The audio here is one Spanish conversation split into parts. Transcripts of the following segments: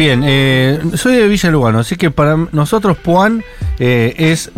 Bien, eh, soy de Villa Lugano, así que para nosotros Puan eh, es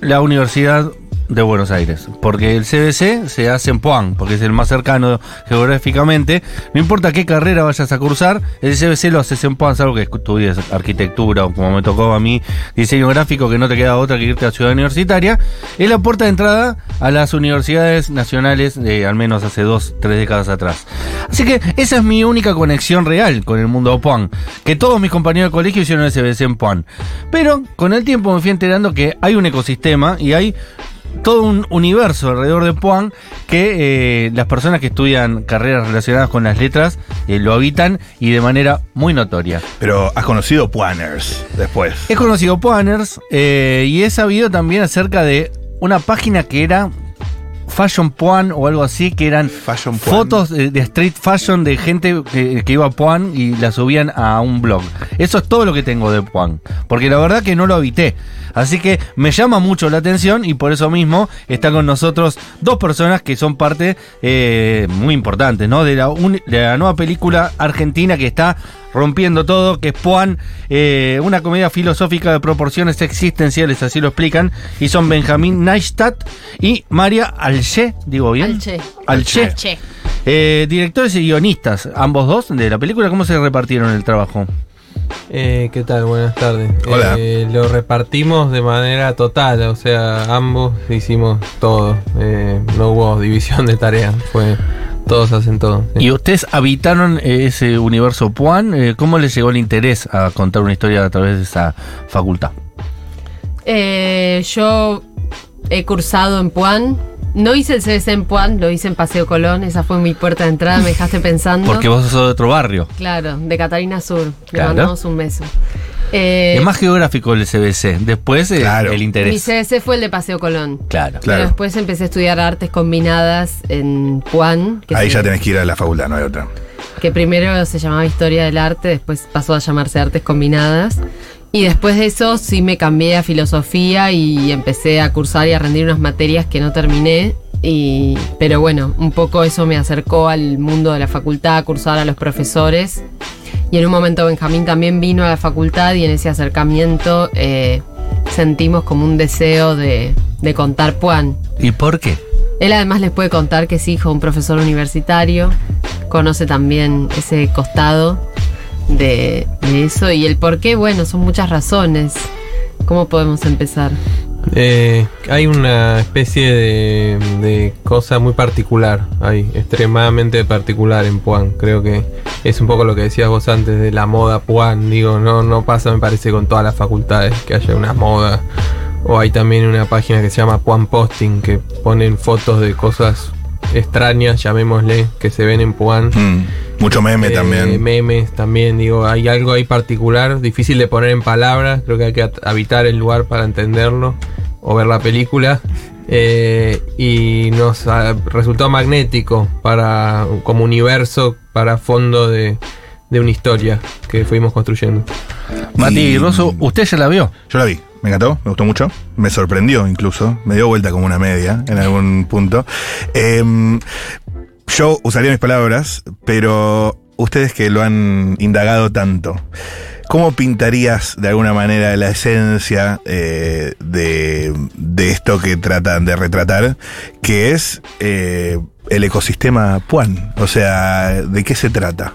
la universidad de Buenos Aires, porque el CBC se hace en Puan, porque es el más cercano geográficamente. No importa qué carrera vayas a cursar, el CBC lo haces en Puan, salvo que estudies arquitectura o como me tocó a mí, diseño gráfico, que no te queda otra que irte a Ciudad Universitaria. Es la puerta de entrada a las universidades nacionales de al menos hace dos, tres décadas atrás. Así que esa es mi única conexión real con el mundo de Puan, que todos mis compañeros de colegio hicieron el CBC en Puan. Pero con el tiempo me fui enterando que hay un ecosistema y hay todo un universo alrededor de Puan que eh, las personas que estudian carreras relacionadas con las letras eh, lo habitan y de manera muy notoria. Pero has conocido Puaners después. He conocido Puaners eh, y he sabido también acerca de una página que era Fashion Puan o algo así, que eran fotos de, de street fashion de gente que, que iba a Puan y la subían a un blog. Eso es todo lo que tengo de Puan, porque la verdad que no lo habité. Así que me llama mucho la atención y por eso mismo está con nosotros dos personas que son parte eh, muy importantes, ¿no? De la, un- de la nueva película argentina que está rompiendo todo, que es Puan, eh, una comedia filosófica de proporciones existenciales, así lo explican, y son Benjamín Neistat y María Alche, digo bien. Alche. Alche. Alche. Eh, directores y guionistas, ambos dos de la película, ¿cómo se repartieron el trabajo? Eh, ¿Qué tal? Buenas tardes. Hola. Eh, lo repartimos de manera total, o sea, ambos hicimos todo. Eh, no hubo división de tareas, fue todos hacen todo. sí. ¿Y ustedes habitaron ese universo Puan? Eh, ¿Cómo les llegó el interés a contar una historia a través de esa facultad? Eh, yo he cursado en Puan. No hice el CBC en Puan, lo hice en Paseo Colón. Esa fue mi puerta de entrada, me dejaste pensando. Porque vos sos de otro barrio. Claro, de Catarina Sur. Le Claro. mandamos un beso. Eh, es más geográfico el CBC. Después eh, Claro. el mi interés. CBC fue el de Paseo Colón. Claro. Claro. Pero después empecé a estudiar artes combinadas en Puan. Que Ahí ya tenés que ir a la facultad, no hay otra. que primero se llamaba Historia del Arte, después pasó a llamarse Artes Combinadas. Y después de eso sí me cambié a filosofía y empecé a cursar y a rendir unas materias que no terminé. Y, pero bueno, un poco eso me acercó al mundo de la facultad, a cursar a los profesores. Y en un momento Benjamín también vino a la facultad y en ese acercamiento eh, sentimos como un deseo de, de contar Puan. ¿Y por qué? Él además les puede contar que es hijo de un profesor universitario, conoce también ese costado de, de eso y el por qué, bueno, son muchas razones. ¿Cómo podemos empezar? Eh, hay una especie de, de cosa muy particular, hay extremadamente particular en Puan. Creo que es un poco lo que decías vos antes de la moda Puan. Digo, no, no pasa, me parece, con todas las facultades que haya una moda. O hay también una página que se llama Puan Posting que ponen fotos de cosas extrañas, llamémosle, que se ven en Puan. Mm, Mucho meme Eh, también. Memes también, digo, hay algo ahí particular, difícil de poner en palabras, creo que hay que habitar el lugar para entenderlo o ver la película. Eh, y nos ah, resultó magnético para como universo, para fondo de, de una historia que fuimos construyendo. Mati Y- Rosso, ¿usted ya la vio? Yo la vi, me encantó, me gustó mucho. Me sorprendió incluso, me dio vuelta como una media en algún punto. Em, yo usaría mis palabras, pero ustedes que lo han indagado tanto, ¿cómo pintarías de alguna manera la esencia eh, de, de esto que tratan de retratar, que es eh, el ecosistema Puan? O sea, ¿de qué se trata?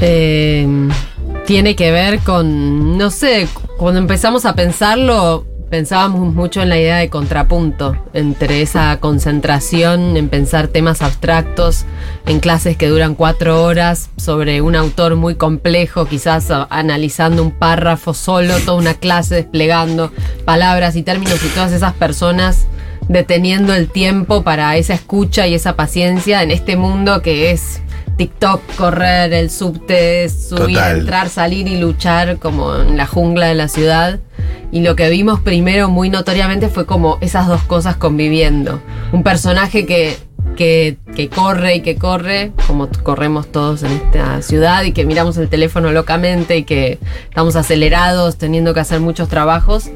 Eh, tiene que ver con, no sé, cuando empezamos a pensarlo, pensábamos mucho en la idea de contrapunto, entre esa concentración en pensar temas abstractos, en clases que duran cuatro horas, sobre un autor muy complejo, quizás analizando un párrafo solo, toda una clase desplegando palabras y términos y todas esas personas deteniendo el tiempo para esa escucha y esa paciencia en este mundo que es TikTok, correr, el subte, subir, Total. entrar, salir y luchar como en la jungla de la ciudad. Y lo que vimos primero muy notoriamente fue como esas dos cosas conviviendo. Un personaje que, que, que corre y que corre, como corremos todos en esta ciudad y que miramos el teléfono locamente y que estamos acelerados teniendo que hacer muchos trabajos.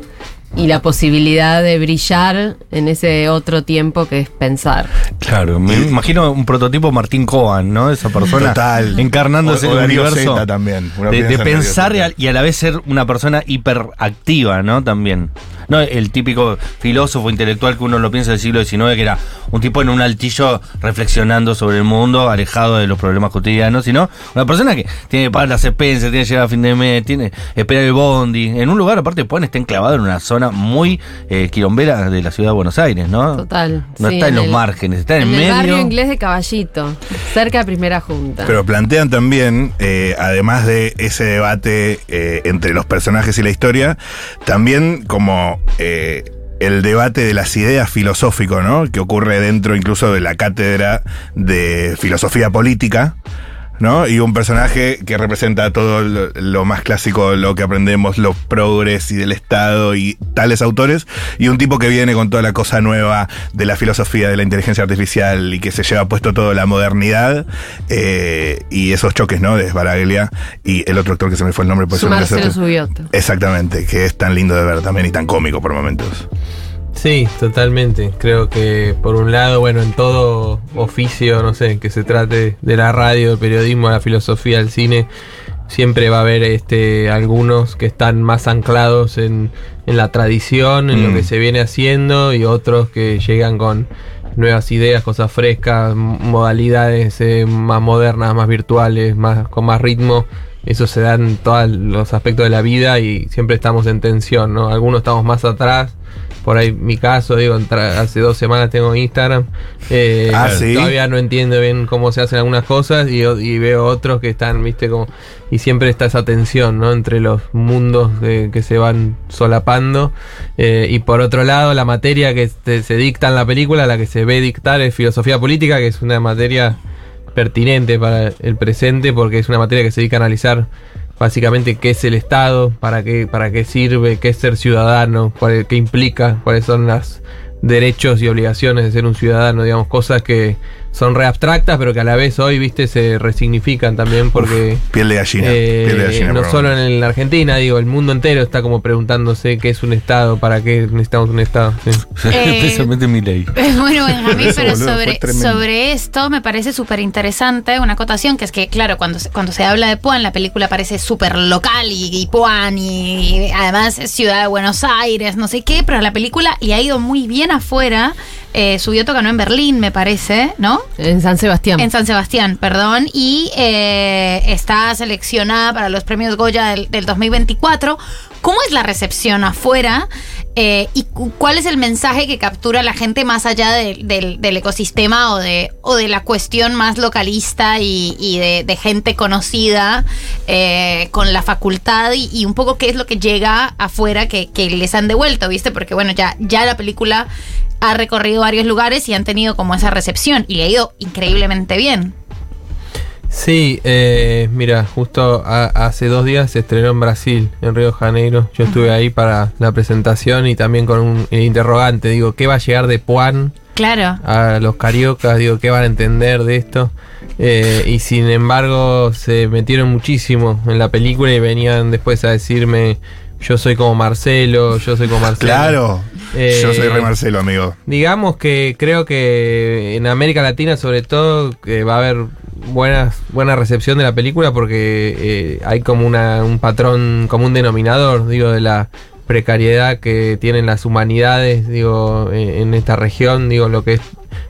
Y la posibilidad de brillar en ese otro tiempo que es pensar. Claro, me imagino un prototipo Martín Cohen, ¿no? Esa persona Total. encarnando O- o Darío universo Zeta también. De, en pensar y a, y a la vez ser una persona hiperactiva, ¿no? También. No el típico filósofo intelectual que uno lo piensa del siglo XIX, que era un tipo en un altillo reflexionando sobre el mundo, alejado de los problemas cotidianos, sino una persona que tiene que pagar las expensas, tiene que llegar a fin de mes, tiene que esperar el bondi, en un lugar aparte Puan está enclavado en una zona muy eh, quilombera de la ciudad de Buenos Aires, ¿no? Total. No sí, está en, los el- márgenes, está en, En el medio. barrio inglés de Caballito, cerca de Primera Junta. Pero plantean también, eh, además de ese debate eh, entre los personajes y la historia, también como eh, el debate de las ideas filosófico, ¿no? Que ocurre dentro incluso de la cátedra de filosofía política. ¿No? Y un personaje que representa todo lo, lo más clásico, lo que aprendemos, los progres y del Estado y tales autores, y un tipo que viene con toda la cosa nueva de la filosofía de la inteligencia artificial y que se lleva puesto toda la modernidad eh, y esos choques, ¿no? De Sbaraglia y el otro actor que se me fue el nombre, me Marcelo. Exactamente, que es tan lindo de ver también y tan cómico por momentos. Sí, totalmente. Creo que por un lado, bueno, en todo oficio, no sé, que se trate de la radio, del periodismo, la filosofía, el cine, siempre va a haber este algunos que están más anclados en, en la tradición, en Mm. lo que se viene haciendo, y otros que llegan con nuevas ideas, cosas frescas, modalidades eh, más modernas, más virtuales, más con más ritmo. Eso se da en todos los aspectos de la vida y siempre estamos en tensión, ¿no? Algunos estamos más atrás, por ahí mi caso, digo, hace dos semanas tengo Instagram. eh, Ah, ¿sí? Todavía no entiendo bien cómo se hacen algunas cosas y, veo otros que están, viste, como. Y siempre está esa tensión, ¿no? Entre los mundos que se van solapando. Eh, y por otro lado, la materia que te- se dicta en la película, la que se ve dictar es filosofía política, que es una materia pertinente para el presente porque es una materia que se dedica a analizar básicamente qué es el Estado, para qué, para qué sirve, qué es ser ciudadano, cuál- qué implica, cuáles son los derechos y obligaciones de ser un ciudadano, digamos, cosas que son re abstractas, pero que a la vez hoy, viste, se resignifican también porque... Piel de gallina. eh, piel de gallina no solo en la Argentina, digo, el mundo entero está como preguntándose qué es un Estado, para qué necesitamos un Estado. sí. Eh, Especialmente mi ley. Bueno, Benjamín, Eso, pero boludo, sobre, sobre esto me parece súper interesante una acotación, que es que, claro, cuando, se- cuando se habla de Puan, la película parece súper local y, y Puan y, y además es ciudad de Buenos Aires, no sé qué, pero la película le ha ido muy bien afuera. Eh, Subioto ganó en Berlín, me parece, ¿no? En San Sebastián. En San Sebastián, perdón, y eh, está seleccionada para los premios Goya del, del 2024. ¿Cómo es la recepción afuera? Eh, ¿Y cu- cuál es el mensaje que captura la gente más allá de- del, ecosistema o de, la cuestión más localista y, de, gente conocida eh, con la facultad y, un poco qué es lo que llega afuera que, que les han devuelto, ¿viste? Porque bueno, ya, ya la película ha recorrido varios lugares y han tenido como esa recepción y le ha ido increíblemente bien. Sí, eh, mira, justo a- hace dos días se estrenó en Brasil, en Río de Janeiro. Yo estuve ahí para la presentación y también con un eh, interrogante. Digo, ¿qué va a llegar de Puan Claro. a los cariocas? Digo, ¿qué van a entender de esto? Eh, y sin embargo, se metieron muchísimo en la película y venían después a decirme, yo soy como Marcelo, yo soy como Marcelo. Claro. Eh, Yo soy Re Marcelo, amigo. Digamos que creo que en América Latina sobre todo que va a haber buenas, buena recepción de la película porque eh, hay como una, un patrón, como un denominador, digo, de la precariedad que tienen las humanidades, digo, eh, en esta región, digo, lo que es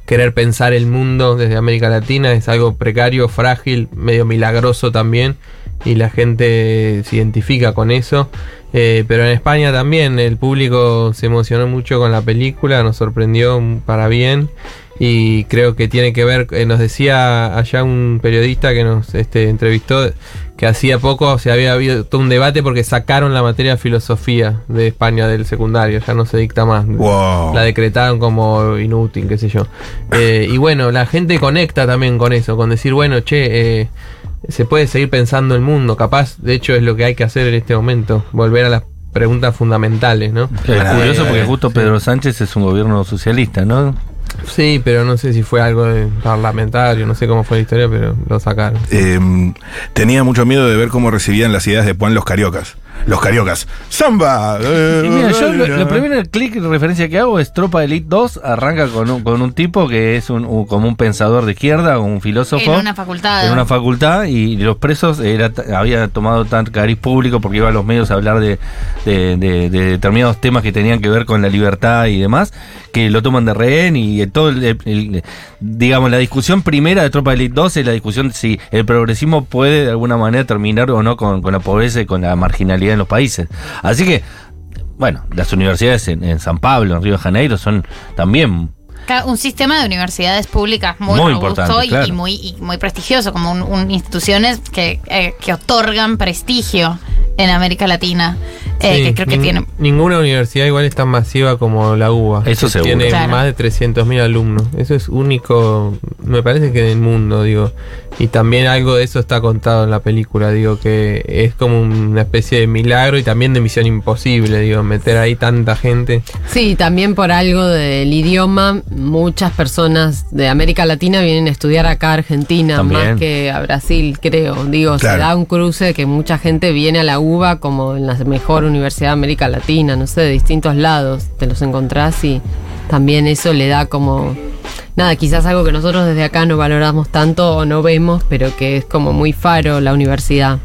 querer pensar el mundo desde América Latina es algo precario, frágil, medio milagroso también, y la gente se identifica con eso. Eh, pero en España también el público se emocionó mucho con la película, nos sorprendió para bien y creo que tiene que ver, eh, nos decía allá un periodista que nos este, entrevistó que hacía poco se había habido todo un debate porque sacaron la materia de filosofía de España del secundario, ya no se dicta más. Wow. La decretaron como inútil, qué sé yo. Eh, y bueno, la gente conecta también con eso, con decir, bueno, che, eh, se puede seguir pensando el mundo, capaz, de hecho es lo que hay que hacer en este momento, volver a las preguntas fundamentales, ¿no? Que es curioso porque justo Pedro Sánchez es un gobierno socialista, ¿no? Sí, pero no sé si fue algo de parlamentario, no sé cómo fue la historia, pero lo sacaron. Eh, tenía mucho miedo de ver cómo recibían las ideas de Puan los cariocas. Los cariocas. ¡Samba! Y mira, yo lo, lo primero el clic de referencia que hago es Tropa Elite 2, arranca con un, con un tipo que es un, un- como un pensador de izquierda, un filósofo. En una facultad. en una facultad y los presos era, había tomado tan cariz público porque iba a los medios a hablar de, de- de- de determinados temas que tenían que ver con la libertad y demás, que lo toman de rehén y todo el, el- digamos la discusión primera de Tropa Elite 2 es la discusión de si el progresismo puede de alguna manera terminar o no con, con la pobreza y con la marginalidad en los países. Así que, bueno, las universidades en, en San Pablo, en Río de Janeiro, son también Un sistema de universidades públicas muy, Muy robusto importante, y, claro. y muy, y muy prestigioso, como un, un instituciones que, eh, que otorgan prestigio en América Latina, eh, Sí, que creo que nin- tiene... Ninguna universidad igual es tan masiva como la UBA. Eso que seguro. Tiene Claro. más de 300.000 alumnos. Eso es único, me parece que en el mundo, digo. Y también algo de eso está contado en la película, digo, que es como una especie de milagro y también de misión imposible, digo, meter ahí tanta gente. Sí, también por algo del idioma, muchas personas de América Latina vienen a estudiar acá a Argentina, También. más que a Brasil, creo. Digo, Claro. se da un cruce que mucha gente viene a la UBA como en la mejor universidad de América Latina, no sé, de distintos lados, te los encontrás y también eso le da como... Nada, quizás algo que nosotros desde acá no valoramos tanto o no vemos, pero que es como muy faro la universidad.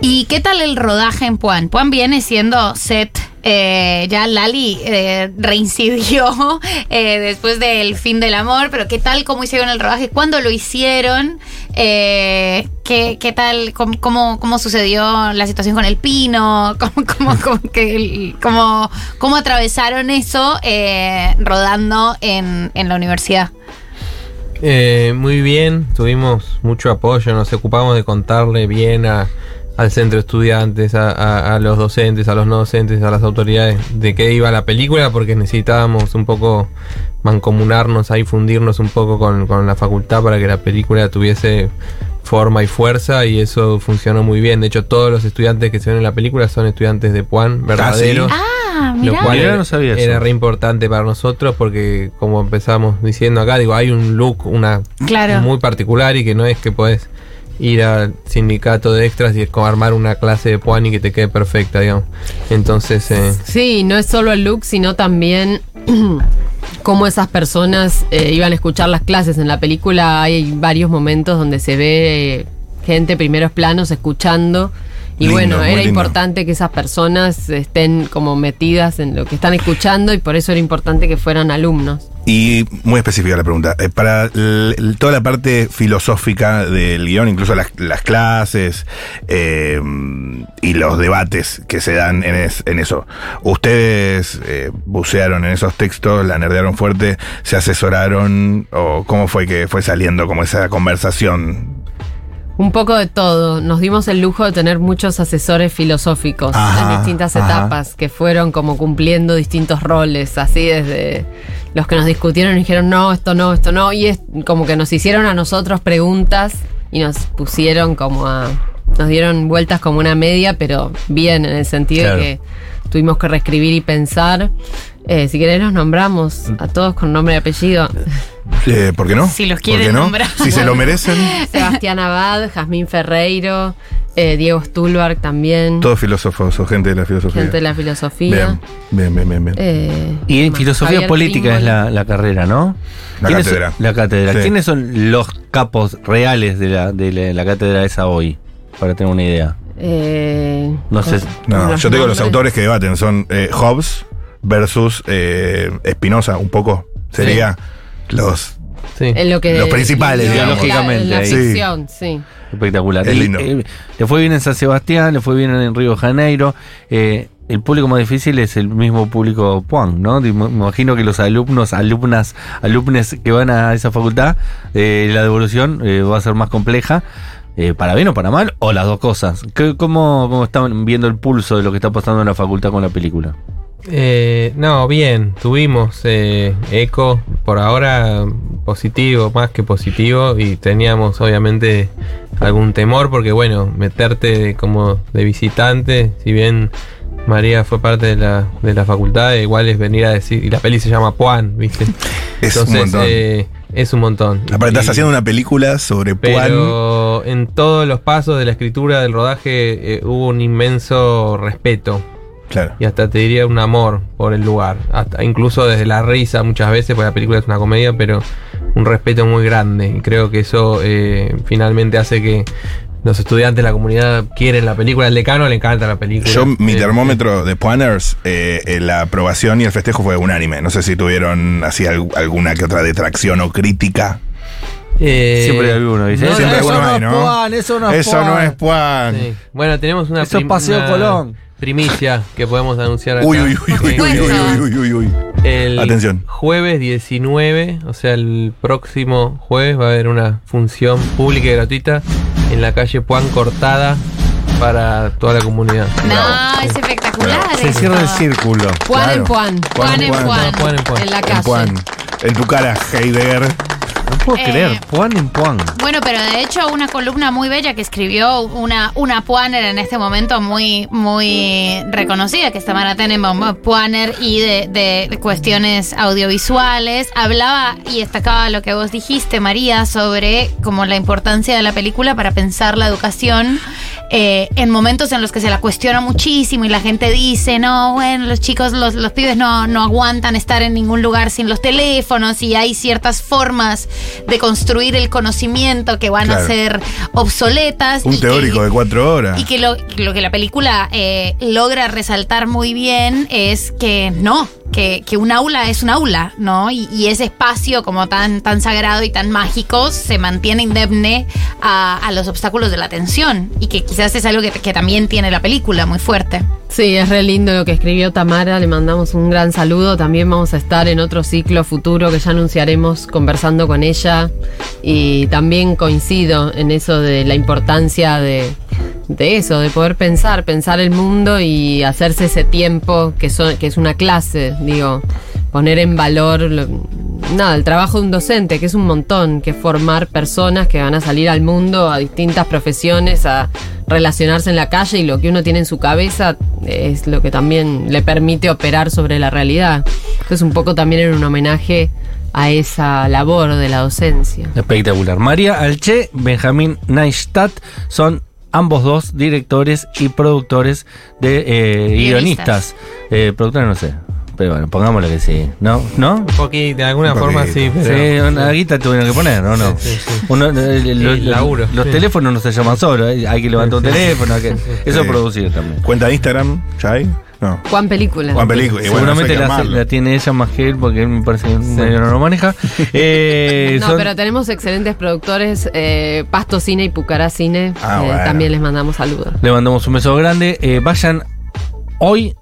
¿Y qué tal el rodaje en Puan? Puan viene siendo set. Eh, ya Lali eh, reincidió eh, después del fin del amor, pero ¿qué tal cómo hicieron el rodaje? ¿Cuándo lo hicieron? Eh, ¿qué, qué tal? Cómo, cómo, cómo sucedió la situación con el pino? ¿Cómo, cómo, cómo, que cómo- cómo atravesaron eso eh, rodando en, en la universidad? Muy bien, tuvimos mucho apoyo, nos ocupamos de contarle bien a, al centro de estudiantes, a, a- a los docentes, a los no docentes, a las autoridades de qué iba la película, porque necesitábamos un poco mancomunarnos ahí, fundirnos un poco con, con la facultad para que la película tuviese forma y fuerza y eso funcionó muy bien. De hecho, todos los estudiantes que se ven en la película son estudiantes de Puan, verdaderos. Ah, Lo mira. cual era, no sabía era re importante para nosotros porque, como empezamos diciendo acá, digo, hay un look una Claro. muy particular y que no es que podés ir al sindicato de extras y es como armar una clase de puan y que te quede perfecta, digamos. Entonces, eh, Sí, no es solo el look, sino también cómo esas personas eh, iban a escuchar las clases. En la película hay varios momentos donde se ve eh, gente, primeros planos, escuchando. Y Lindo, bueno, era lindo. importante que esas personas estén como metidas en lo que están escuchando y por eso era importante que fueran alumnos. Y muy específica la pregunta. eh, para toda la parte filosófica del guion, incluso las, las clases eh, y los debates que se dan en, es- en eso, ¿ustedes eh, bucearon en esos textos, la nerdearon fuerte, se asesoraron o cómo fue que fue saliendo como esa conversación? Un poco de todo. Nos dimos el lujo de tener muchos asesores filosóficos Ajá, en distintas ajá. etapas que fueron como cumpliendo distintos roles, así desde los que nos discutieron y dijeron no, esto no, esto no, y es como que nos hicieron a nosotros preguntas y nos pusieron como a... Nos dieron vueltas como una media, pero bien, en el sentido Claro. de que tuvimos que reescribir y pensar. Eh, si querés los nombramos a todos con nombre y apellido. Eh, ¿Por qué no? Si los ¿Por quieren no? nombrar. Si se lo merecen, Sebastián Abad, Jazmín Ferreiro, eh, Diego Stulberg también. todos filósofos o gente de la filosofía. Gente de la filosofía. Bien, bien, bien, bien. bien. Eh, Y en filosofía Javier política es la, la carrera, ¿no? La ¿Quiénes cátedra. son- la cátedra. Sí. ¿Quiénes son los capos reales de la, de la, la cátedra esa hoy? Para tener una idea. Eh, No sé. No, yo tengo los autores que debaten, son eh, Hobbes versus eh, Spinoza, un poco. Sería los sí. En lo que Los principales, la- la, Lógicamente, sí. ficción, sí. Espectacular. Es lindo. eh, le fue bien en San Sebastián, le fue bien en Río de Janeiro. Eh, el público más difícil es el mismo público Puan, ¿no? Me imagino que los alumnos, alumnas, alumnes que van a esa facultad, eh, la devolución eh, va a ser más compleja. eh, para bien o para mal, o las dos cosas. ¿Qué- cómo, ¿Cómo están viendo el pulso de lo que está pasando en la facultad con la película? Eh, no, bien, tuvimos eh, eco, por ahora positivo, más que positivo, y teníamos obviamente algún temor porque bueno, meterte como de visitante, si bien María fue parte de la, de la facultad, igual es venir a decir, y la peli se llama Puan, ¿viste? Es un Entonces montón. eh, es un montón. Aparte, estás haciendo una película sobre Puan. Pero en todos los pasos de la escritura del rodaje eh, hubo un inmenso respeto Claro. y hasta te diría un amor por el lugar. Hasta incluso desde la risa muchas veces, porque la película es una comedia, pero un respeto muy grande. Y creo que eso eh, finalmente hace que los estudiantes de la comunidad quieren la película. Al decano le encanta la película. Yo, mi Eh, termómetro de Puanners, eh, eh, la aprobación y el festejo fue unánime. No sé si tuvieron así al- alguna que otra detracción o crítica. eh, Siempre hay uno, dice. no, Siempre eso alguno no hay, es ¿no? Puan, eso no es Eso no Puan. es Puan. sí. Bueno, tenemos una, Eso es Paseo una Colón primicia que podemos anunciar acá. Uy, uy, uy, uy, uy, uy, uy, uy, El Atención. jueves 19, o sea, el próximo jueves va a haber una función pública y gratuita en la calle Juan Cortada para toda la comunidad. No, es espectacular. Se cierra el círculo. Juan claro. en Juan. Juan en Juan. Juan en Juan. En la calle. En, Juan. en tu cara, Heidegger. No puedo Eh, creer. Puan en Puan. Bueno, pero de hecho una columna muy bella que escribió una, una Puaner en este momento muy, muy reconocida, que es Tamara Tenenbaum Puaner, y de, de cuestiones audiovisuales. Hablaba y destacaba lo que vos dijiste, María, sobre como la importancia de la película para pensar la educación eh, en momentos en los que se la cuestiona muchísimo y la gente dice, no, bueno, los chicos, los, los pibes no, no aguantan estar en ningún lugar sin los teléfonos y hay ciertas formas de construir el conocimiento que van Claro. a ser obsoletas. Un que- teórico de cuatro horas. y que lo, lo que la película eh, logra resaltar muy bien es que no, que, que un aula es un aula, ¿no? Y, ese espacio como tan, tan sagrado y tan mágico se mantiene indemne a, a los obstáculos de la atención. Y que quizás es algo que, que también tiene la película muy fuerte. Sí, es re lindo lo que escribió Tamara, le mandamos un gran saludo. También vamos a estar en otro ciclo futuro que ya anunciaremos conversando con ella. Y también coincido en eso de la importancia de, de eso, de poder pensar, pensar el mundo y hacerse ese tiempo que, son, que es una clase, digo, poner en valor lo- nada, el trabajo de un docente, que es un montón, que es formar personas que van a salir al mundo, a distintas profesiones, a relacionarse en la calle y lo que uno tiene en su cabeza es lo que también le permite operar sobre la realidad. Entonces un poco también era un homenaje a esa labor de la docencia. Espectacular. María Alche, Benjamín Neistat son ambos dos directores y productores de eh, Guionistas. guionistas. Eh, productores no sé. Pero bueno, pongámosle que sí. ¿No? ¿no? Un poquito, de alguna Un forma poquito. sí, pero. sí, una guita tuvieron que poner, ¿o no? Sí, sí, sí. Uno, eh, lo- El laburo. Los Sí. teléfonos no se llaman solo, eh, hay que levantar un teléfono, hay que- eso es producir también. ¿Cuenta de Instagram? ¿Ya hay? No. Juan Película. Juan Película. Bueno, Seguramente la, tiene ella más que él, porque él me parece que medio no lo maneja. Eh, No, son- pero tenemos excelentes productores, eh, Pasto Cine y Pucará Cine. Ah, eh, bueno. También les mandamos saludos. Le mandamos un beso grande. Eh, vayan hoy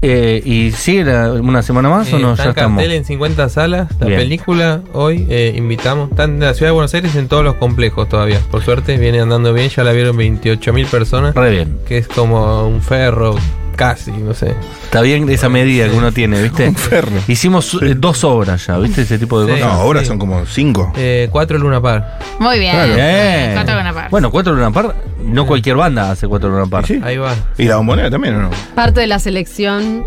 eh, y sigue la- una semana más o no, está ya en estamos. cartel en 50 salas. La Bien. película hoy eh, invitamos. Está en la ciudad de Buenos Aires en todos los complejos todavía. Por suerte viene andando bien. Ya la vieron 28 mil personas. Re bien. Que es como un ferro, casi, no sé. Está bien esa medida que uno tiene, ¿viste? Un ferro. Hicimos eh, dos obras ya, ¿viste? Ese tipo de Sí. cosas. No, ahora Sí. son como cinco. Eh, cuatro Luna Par. Muy bien. Claro. Bien. Cuatro Luna Par. Bueno, cuatro Luna Par, no cualquier banda hace cuatro Luna Par. Sí. Ahí va. ¿Y la bombonera también o no? Parte de la selección.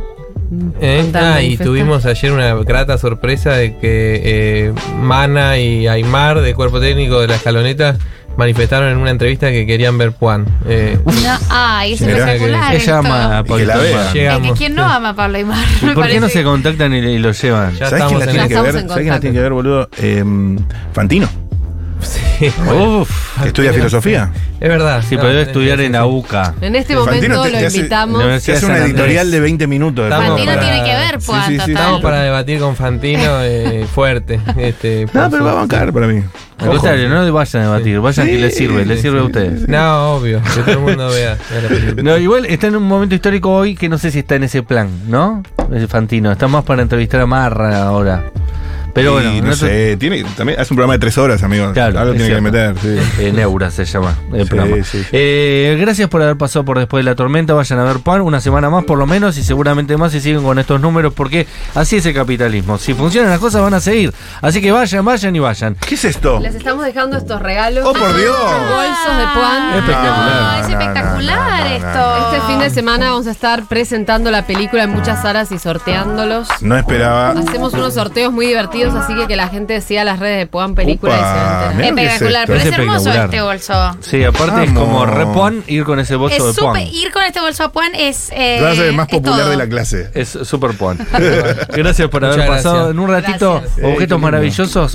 Eh, ah, y tuvimos ayer una grata sorpresa de que eh, Mana y Aymar, de cuerpo técnico de la escaloneta, manifestaron en una entrevista que querían ver Juan. Eh, No, ay, es espectacular. Ella ama a. Aymar. Llega- Es que Llegamos. ¿Quién no ama a Pablo Aymar? ¿Y Me por qué no se contactan y, y lo llevan? Ya ¿Sabes quién la tiene que ver? ¿Sabes quién la tiene que ver, boludo? Eh, Fantino. Sí, bueno, Uf. que estudia filosofía. es verdad. Sí, No, pero debe estudiar en la UCA. En este Fantino momento te- lo te hace- invitamos. Se hace San una Andrés. editorial de 20 minutos. Estamos Fantino. Fantino para- tiene que ver, Sí, Juan, sí, sí, total. Estamos para debatir con Fantino eh, fuerte. Este, por No, pero su- va a bancar para mí. Al contrario, no vayan a debatir, vayan que Sí, les sirve, les sí, sirve a sí, ustedes. No, obvio, que todo el mundo vea. vea la película. No, igual está en un momento histórico hoy que no sé si está en ese plan, ¿no? Fantino. Está más para entrevistar a Marra ahora. Pero bueno, no nosotros- sé, tiene, también hace un programa de tres horas, amigos. Claro, Algo tiene que meter, sí. Eh, Neura se llama el Sí, programa. sí, sí. Eh, gracias por haber pasado por después de la tormenta. Vayan a ver Pan una semana más por lo menos y seguramente más si siguen con estos números porque así es el capitalismo. Si funcionan las cosas van a seguir. Así que vayan, vayan y vayan. ¿Qué es esto? Les estamos dejando estos regalos. ¡Oh, por Dios! Bolsos de Puan. Espectacular. Es No, no, no, espectacular no, esto. Este fin de semana vamos a estar presentando la película en muchas salas y sorteándolos. No esperaba. Hacemos unos sorteos muy divertidos así que que la gente siga las redes de Puan Película y se Espectacular, pero es, Es hermoso espectacular. este bolso. Sí, aparte es como Vamos. re Puan ir con ese bolso Es de Puan. súper, ir con este bolso a Puan es. Eh, el más es popular de la clase. Es super Puan. gracias por haber pasado en un ratito. Eh, objetos maravillosos.